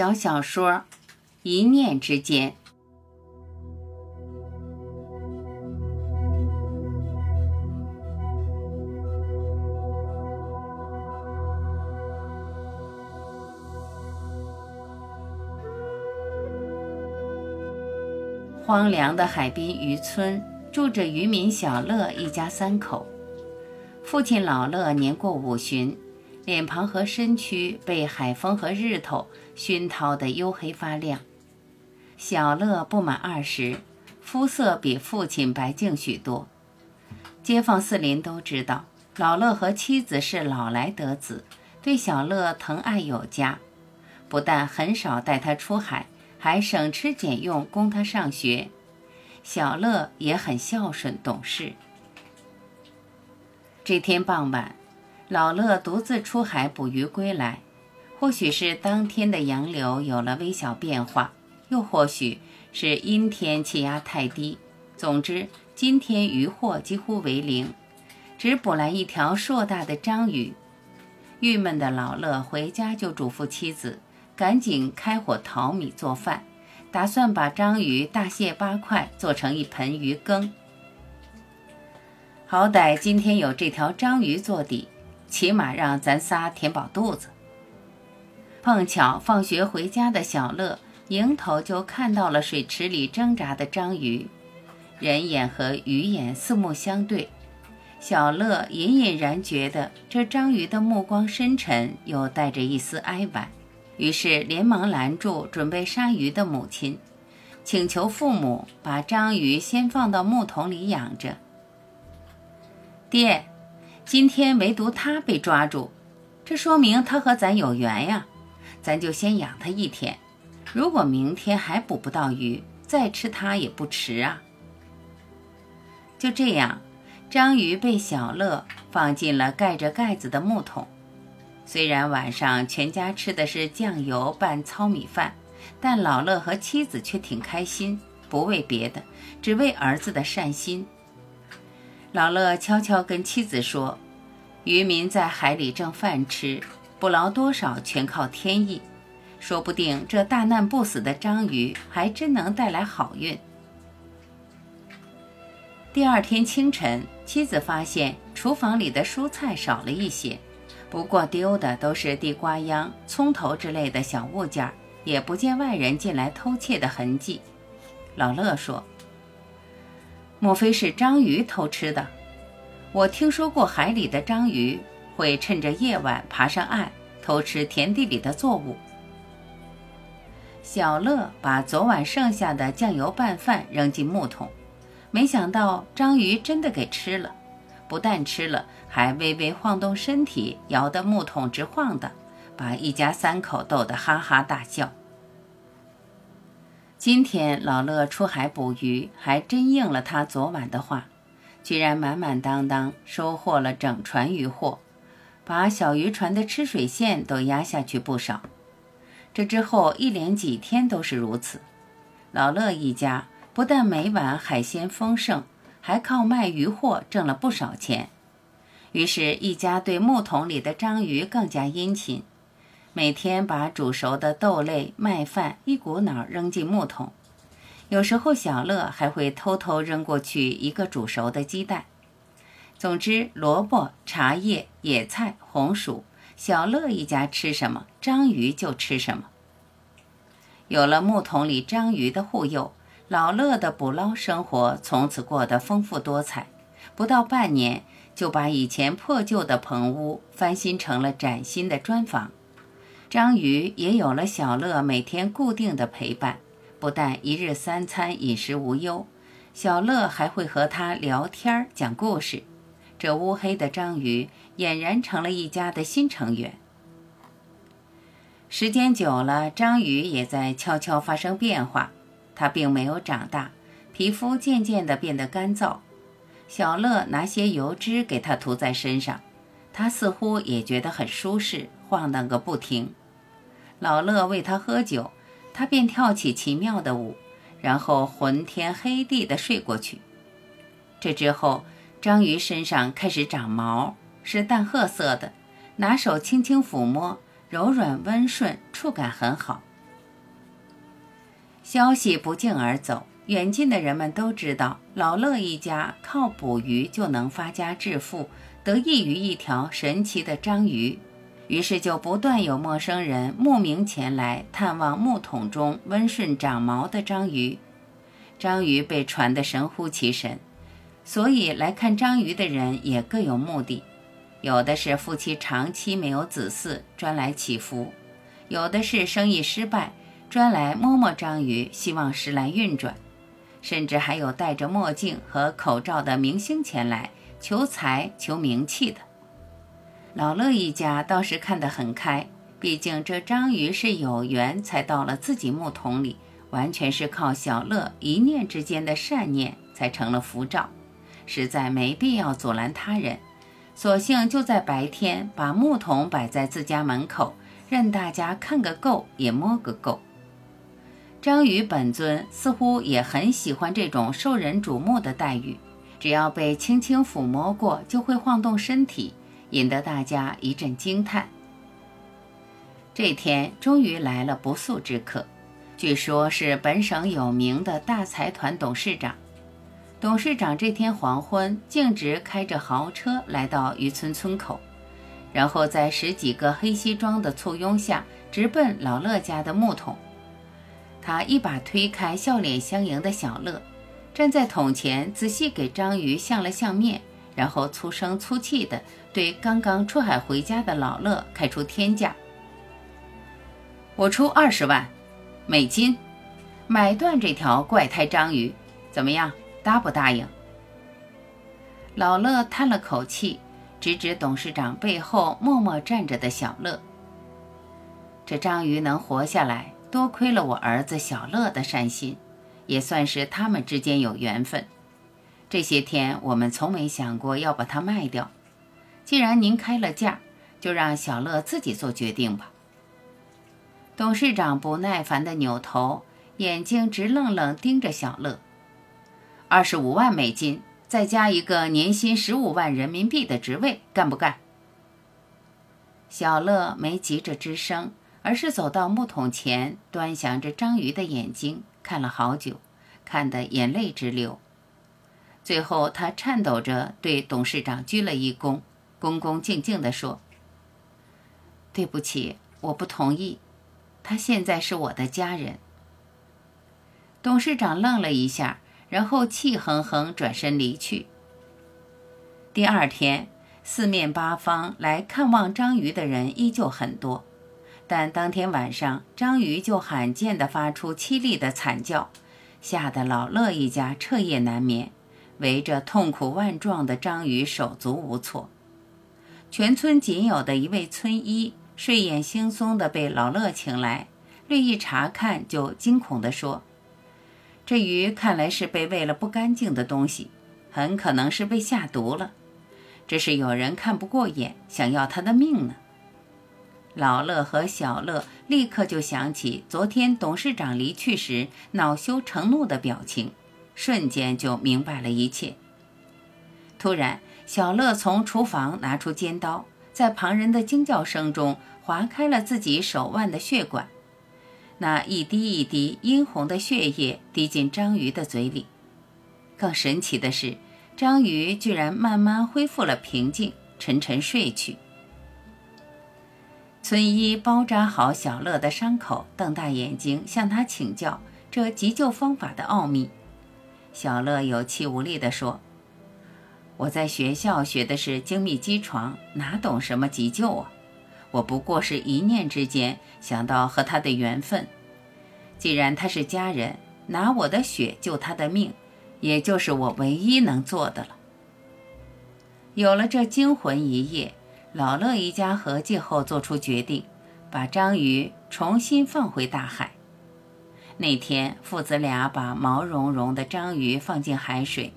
小小说《一念之间》。荒凉的海滨渔村，住着渔民小乐一家三口。父亲老乐年过五旬。脸庞和身躯被海风和日头熏陶得黝黑发亮。小乐不满二十，肤色比父亲白净许多。街坊四邻都知道，老乐和妻子是老来得子，对小乐疼爱有加，不但很少带他出海，还省吃俭用供他上学。小乐也很孝顺懂事。这天傍晚。老乐独自出海捕鱼归来，或许是当天的洋流有了微小变化，又或许是阴天气压太低。总之，今天渔获几乎为零，只捕来一条硕大的章鱼。郁闷的老乐回家就嘱咐妻子，赶紧开火淘米做饭，打算把章鱼大卸八块，做成一盆鱼羹。好歹今天有这条章鱼做底。起码让咱仨填饱肚子。碰巧放学回家的小乐迎头就看到了水池里挣扎的章鱼，人眼和鱼眼四目相对，小乐隐隐然觉得这章鱼的目光深沉，又带着一丝哀婉，于是连忙拦住准备杀鱼的母亲，请求父母把章鱼先放到木桶里养着。爹。今天唯独他被抓住，这说明他和咱有缘呀。咱就先养他一天，如果明天还捕不到鱼，再吃它也不迟啊。就这样，章鱼被小乐放进了盖着盖子的木桶。虽然晚上全家吃的是酱油拌糙米饭，但老乐和妻子却挺开心，不为别的，只为儿子的善心。老乐悄悄跟妻子说：“渔民在海里挣饭吃，捕捞多少全靠天意，说不定这大难不死的章鱼还真能带来好运。”第二天清晨，妻子发现厨房里的蔬菜少了一些，不过丢的都是地瓜秧、葱头之类的小物件，也不见外人进来偷窃的痕迹。老乐说。莫非是章鱼偷吃的？我听说过海里的章鱼会趁着夜晚爬上岸偷吃田地里的作物。小乐把昨晚剩下的酱油拌饭扔进木桶，没想到章鱼真的给吃了，不但吃了，还微微晃动身体，摇得木桶直晃的，把一家三口逗得哈哈大笑。今天老乐出海捕鱼，还真应了他昨晚的话，居然满满当当收获了整船渔获，把小渔船的吃水线都压下去不少。这之后一连几天都是如此，老乐一家不但每晚海鲜丰盛，还靠卖鱼货挣了不少钱。于是，一家对木桶里的章鱼更加殷勤。每天把煮熟的豆类、麦饭一股脑扔进木桶，有时候小乐还会偷偷扔过去一个煮熟的鸡蛋。总之，萝卜、茶叶、野菜、红薯，小乐一家吃什么，章鱼就吃什么。有了木桶里章鱼的护佑，老乐的捕捞生活从此过得丰富多彩。不到半年，就把以前破旧的棚屋翻新成了崭新的砖房。章鱼也有了小乐每天固定的陪伴，不但一日三餐饮食无忧，小乐还会和他聊天讲故事。这乌黑的章鱼俨然成了一家的新成员。时间久了，章鱼也在悄悄发生变化。它并没有长大，皮肤渐渐地变得干燥。小乐拿些油脂给它涂在身上，它似乎也觉得很舒适，晃荡个不停。老乐喂他喝酒，他便跳起奇妙的舞，然后昏天黑地的睡过去。这之后，章鱼身上开始长毛，是淡褐色的，拿手轻轻抚摸，柔软温顺，触感很好。消息不胫而走，远近的人们都知道老乐一家靠捕鱼就能发家致富，得益于一条神奇的章鱼。于是就不断有陌生人慕名前来探望木桶中温顺长毛的章鱼。章鱼被传得神乎其神，所以来看章鱼的人也各有目的。有的是夫妻长期没有子嗣，专来祈福；有的是生意失败，专来摸摸章鱼，希望时来运转；甚至还有戴着墨镜和口罩的明星前来求财求名气的。老乐一家倒是看得很开，毕竟这章鱼是有缘才到了自己木桶里，完全是靠小乐一念之间的善念才成了符照，实在没必要阻拦他人，索性就在白天把木桶摆在自家门口，任大家看个够也摸个够。章鱼本尊似乎也很喜欢这种受人瞩目的待遇，只要被轻轻抚摸过，就会晃动身体。引得大家一阵惊叹。这天终于来了不速之客，据说是本省有名的大财团董事长。董事长这天黄昏径直开着豪车来到渔村村口，然后在十几个黑西装的簇拥下，直奔老乐家的木桶。他一把推开笑脸相迎的小乐，站在桶前，仔细给章鱼相了相面。然后粗声粗气地对刚刚出海回家的老乐开出天价：“我出二十万美金，买断这条怪胎章鱼，怎么样？答不答应？”老乐叹了口气，指指董事长背后默默站着的小乐：“这章鱼能活下来，多亏了我儿子小乐的善心，也算是他们之间有缘分。”这些天，我们从没想过要把它卖掉。既然您开了价，就让小乐自己做决定吧。董事长不耐烦地扭头，眼睛直愣愣盯着小乐。二十五万美金，再加一个年薪十五万人民币的职位，干不干？小乐没急着吱声，而是走到木桶前，端详着章鱼的眼睛，看了好久，看得眼泪直流。最后，他颤抖着对董事长鞠了一躬，恭恭敬敬地说：“对不起，我不同意。他现在是我的家人。”董事长愣了一下，然后气哼哼转身离去。第二天，四面八方来看望章鱼的人依旧很多，但当天晚上，章鱼就罕见地发出凄厉的惨叫，吓得老乐一家彻夜难眠。围着痛苦万状的章鱼手足无措，全村仅有的一位村医睡眼惺忪地被老乐请来，略一查看就惊恐地说：“这鱼看来是被喂了不干净的东西，很可能是被下毒了。这是有人看不过眼，想要他的命呢。”老乐和小乐立刻就想起昨天董事长离去时恼羞成怒的表情。瞬间就明白了一切。突然，小乐从厨房拿出尖刀，在旁人的惊叫声中划开了自己手腕的血管，那一滴一滴殷红的血液滴进章鱼的嘴里。更神奇的是，章鱼居然慢慢恢复了平静，沉沉睡去。村医包扎好小乐的伤口，瞪大眼睛向他请教这急救方法的奥秘。小乐有气无力地说：“我在学校学的是精密机床，哪懂什么急救啊？我不过是一念之间想到和他的缘分。既然他是家人，拿我的血救他的命，也就是我唯一能做的了。”有了这惊魂一夜，老乐一家合计后做出决定，把章鱼重新放回大海。那天，父子俩把毛茸茸的章鱼放进海水，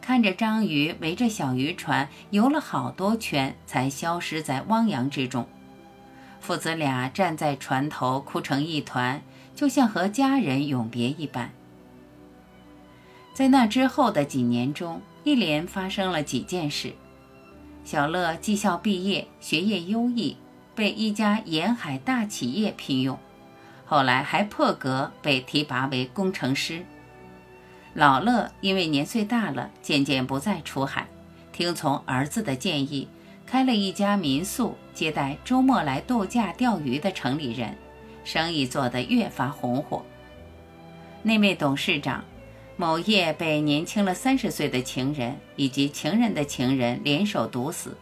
看着章鱼围着小渔船游了好多圈，才消失在汪洋之中。父子俩站在船头，哭成一团，就像和家人永别一般。在那之后的几年中，一连发生了几件事：小乐技校毕业，学业优异，被一家沿海大企业聘用。后来还破格被提拔为工程师。老乐因为年岁大了，渐渐不再出海，听从儿子的建议，开了一家民宿，接待周末来度假钓鱼的城里人，生意做得越发红火。那位董事长，某夜被年轻了三十岁的情人以及情人的情人联手毒死，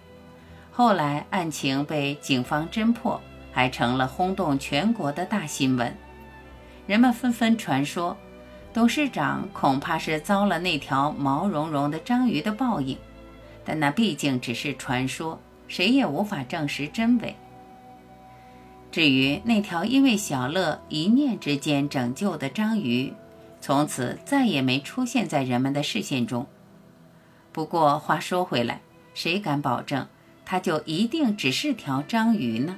后来案情被警方侦破，还成了轰动全国的大新闻。人们纷纷传说，董事长恐怕是遭了那条毛茸茸的章鱼的报应，但那毕竟只是传说，谁也无法证实真伪。至于那条因为小乐一念之间拯救的章鱼，从此再也没出现在人们的视线中。不过话说回来，谁敢保证它就一定只是条章鱼呢？